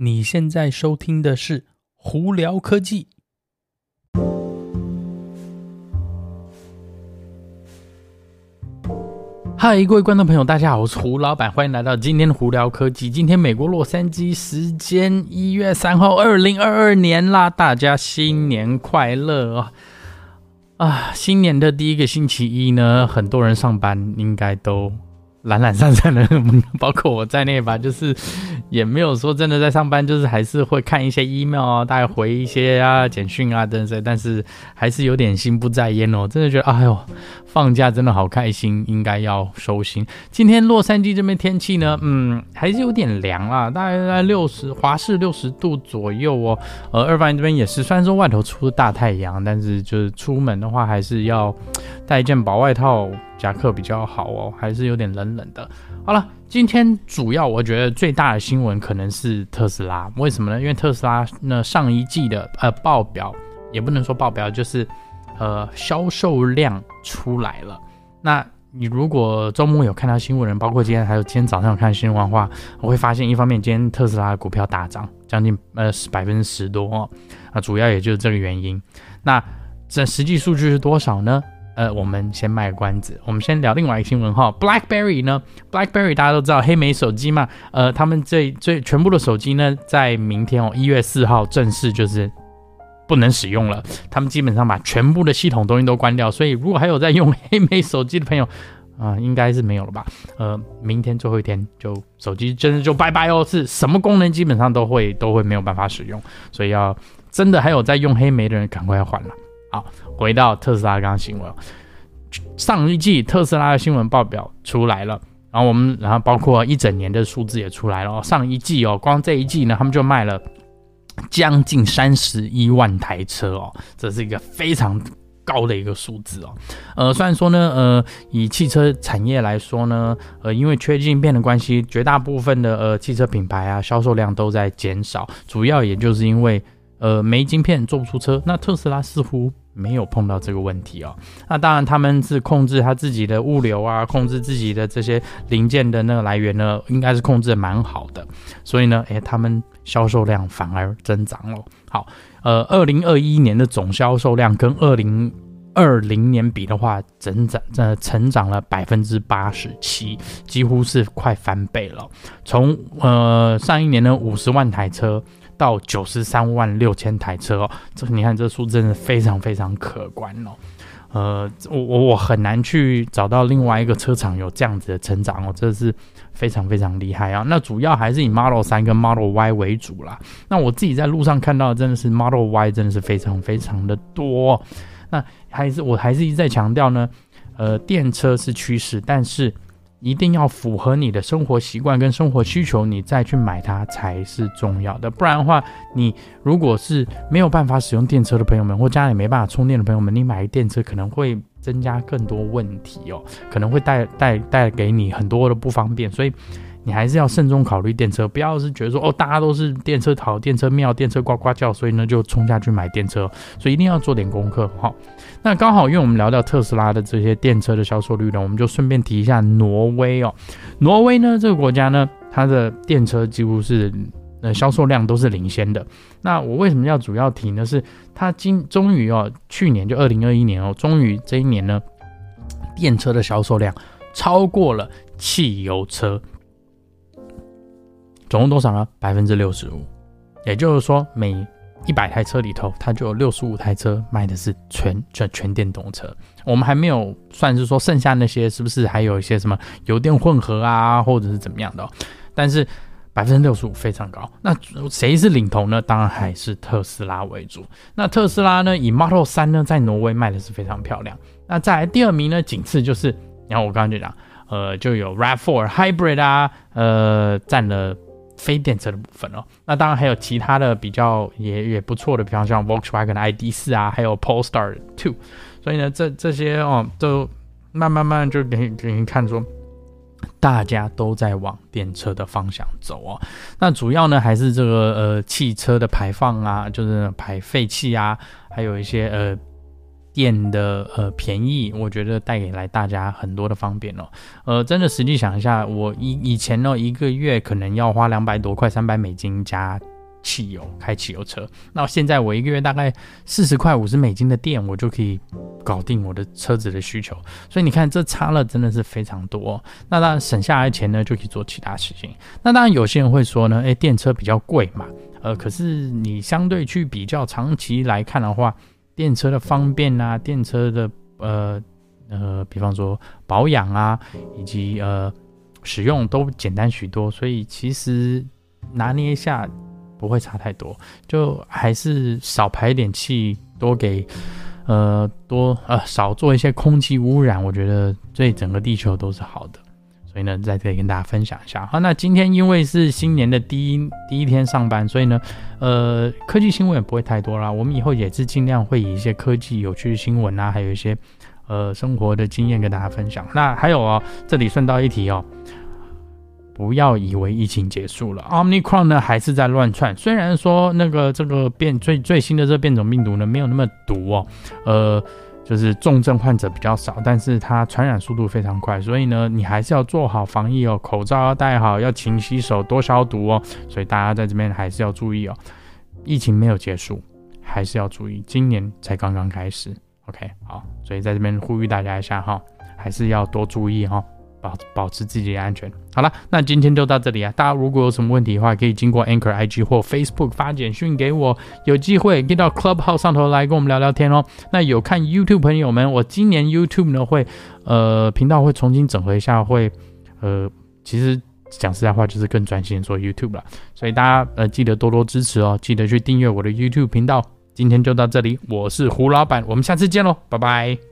你现在收听的是《胡聊科技》。嗨，各位观众朋友，大家好，我是胡老板，欢迎来到今天的《胡聊科技》。今天美国洛杉矶时间一月三号，二零二二年啦，大家新年快乐啊！啊，新年的第一个星期一呢，很多人上班应该都。懒懒散散的，包括我在内吧，就是也没有说真的在上班，就是还是会看一些 email 啊，大概回一些啊简讯啊等等，但是还是有点心不在焉哦，真的觉得哎呦，放假真的好开心，应该要收心。今天洛杉矶这边天气呢，嗯，还是有点凉啦，大概在六十华氏六十度左右哦。呃，二番这边也是，虽然说外头出大太阳，但是就是出门的话还是要带一件薄外套。夹克比较好哦，还是有点冷冷的。好了，今天主要我觉得最大的新闻可能是特斯拉，为什么呢？因为特斯拉那上一季的呃报表也不能说报表，就是呃销售量出来了。那你如果周末有看到新闻人，包括今天还有今天早上有看新闻的话，我会发现一方面今天特斯拉的股票大涨，将近呃百分之十多哦，啊主要也就是这个原因。那这实际数据是多少呢？呃，我们先卖个关子，我们先聊另外一个新闻哈。BlackBerry 呢，BlackBerry 大家都知道黑莓手机嘛，呃，他们这这全部的手机呢，在明天哦，一月四号正式就是不能使用了。他们基本上把全部的系统东西都关掉，所以如果还有在用黑莓手机的朋友啊、应该是没有了吧？呃，明天最后一天就手机真的就拜拜哦，是什么功能基本上都会都会没有办法使用，所以要真的还有在用黑莓的人，赶快要换了。好，回到特斯拉刚刚新闻，上一季特斯拉的新闻报表出来了，然后我们，然后包括一整年的数字也出来了。上一季哦，光这一季呢，他们就卖了将近三十一万台车哦，这是一个非常高的一个数字哦。呃，虽然说呢，呃，以汽车产业来说呢，呃，因为缺晶片的关系，绝大部分的呃汽车品牌啊，销售量都在减少，主要也就是因为。呃，没晶片做不出车，那特斯拉似乎没有碰到这个问题哦。那当然，他们是控制他自己的物流啊，控制自己的这些零件的那个来源呢，应该是控制的蛮好的。所以呢，诶，他们销售量反而增长了。好，呃，二零二一年的总销售量跟二零二零年比的话，增长呃成长了百分之八十七，几乎是快翻倍了。从呃上一年的五十万台车。到九十三万六千台车哦，这你看这数真的非常非常可观哦。呃，我我我很难去找到另外一个车厂有这样子的成长哦，这是非常非常厉害啊。那主要还是以 Model 3跟 Model Y 为主啦。那我自己在路上看到的真的是 Model Y 真的是非常非常的多。那还是我还是一直在强调呢，呃，电车是趋势，但是。一定要符合你的生活习惯跟生活需求，你再去买它才是重要的。不然的话，你如果是没有办法使用电车的朋友们，或家里没办法充电的朋友们，你买电车可能会增加更多问题哦，可能会带带带给你很多的不方便，所以。你还是要慎重考虑电车，不要是觉得说哦，大家都是电车好，电车妙，电车呱呱叫，所以呢就冲下去买电车，所以一定要做点功课哈。那刚好，因为我们聊到特斯拉的这些电车的销售率呢，我们就顺便提一下挪威哦。挪威呢这个国家呢，它的电车几乎是呃销售量都是领先的。那我为什么要主要提呢？是它今终于哦，去年就二零二一年哦，终于这一年呢，电车的销售量超过了汽油车。总共多少呢？百分之六十五，也就是说，每一百台车里头，它就有六十五台车卖的是全全全电动车。我们还没有算是说剩下那些是不是还有一些什么油电混合啊，或者是怎么样的？但是百分之六十五非常高。那谁是领头呢？当然还是特斯拉为主。那特斯拉呢，以 Model 三呢，在挪威卖的是非常漂亮。那再来第二名呢，仅次就是，然后我刚刚就讲，呃，就有 RAV4 Hybrid 啊，呃，占了。非电车的部分哦，那当然还有其他的比较也也不错的，比方像 Volkswagen ID.4 啊，还有 Polestar 2，所以呢，这这些哦，都慢慢慢就给给你看说，大家都在往电车的方向走哦。那主要呢还是这个呃汽车的排放啊，就是排废气啊，还有一些呃。电的呃便宜，我觉得带给来大家很多的方便哦。呃，真的实际想一下，我以以前呢一个月可能要花两百多块，三百美金加汽油开汽油车，那现在我一个月大概四十块五十美金的电，我就可以搞定我的车子的需求。所以你看这差了真的是非常多。那当然省下来钱呢，就可以做其他事情。那当然有些人会说呢，诶，电车比较贵嘛，呃，可是你相对去比较长期来看的话。电车的方便啊，电车的呃呃，比方说保养啊，以及呃使用都简单许多，所以其实拿捏一下不会差太多，就还是少排一点气，多给呃多呃少做一些空气污染，我觉得对整个地球都是好的。所以呢，在这里跟大家分享一下。好，那今天因为是新年的第一第一天上班，所以呢，呃，科技新闻也不会太多啦。我们以后也是尽量会以一些科技有趣的新闻啊，还有一些呃生活的经验跟大家分享。那还有哦，这里顺道一提哦，不要以为疫情结束了，Omicron 呢还是在乱窜。虽然说那个这个变最最新的这个变种病毒呢没有那么毒哦，呃。就是重症患者比较少，但是它传染速度非常快，所以呢，你还是要做好防疫哦，口罩要戴好，要勤洗手，多消毒哦。所以大家在这边还是要注意哦，疫情没有结束，还是要注意，今年才刚刚开始。OK，好，所以在这边呼吁大家一下哈，还是要多注意哈。保保持自己的安全。好了，那今天就到这里啊！大家如果有什么问题的话，可以经过 Anchor IG 或 Facebook 发简讯给我，有机会可以到 Club 号上头来跟我们聊聊天哦。那有看 YouTube 朋友们，我今年 YouTube 呢会呃频道会重新整合一下，会呃其实讲实在话就是更专心做 YouTube 了，所以大家呃记得多多支持哦，记得去订阅我的 YouTube 频道。今天就到这里，我是胡老板，我们下次见喽，拜拜。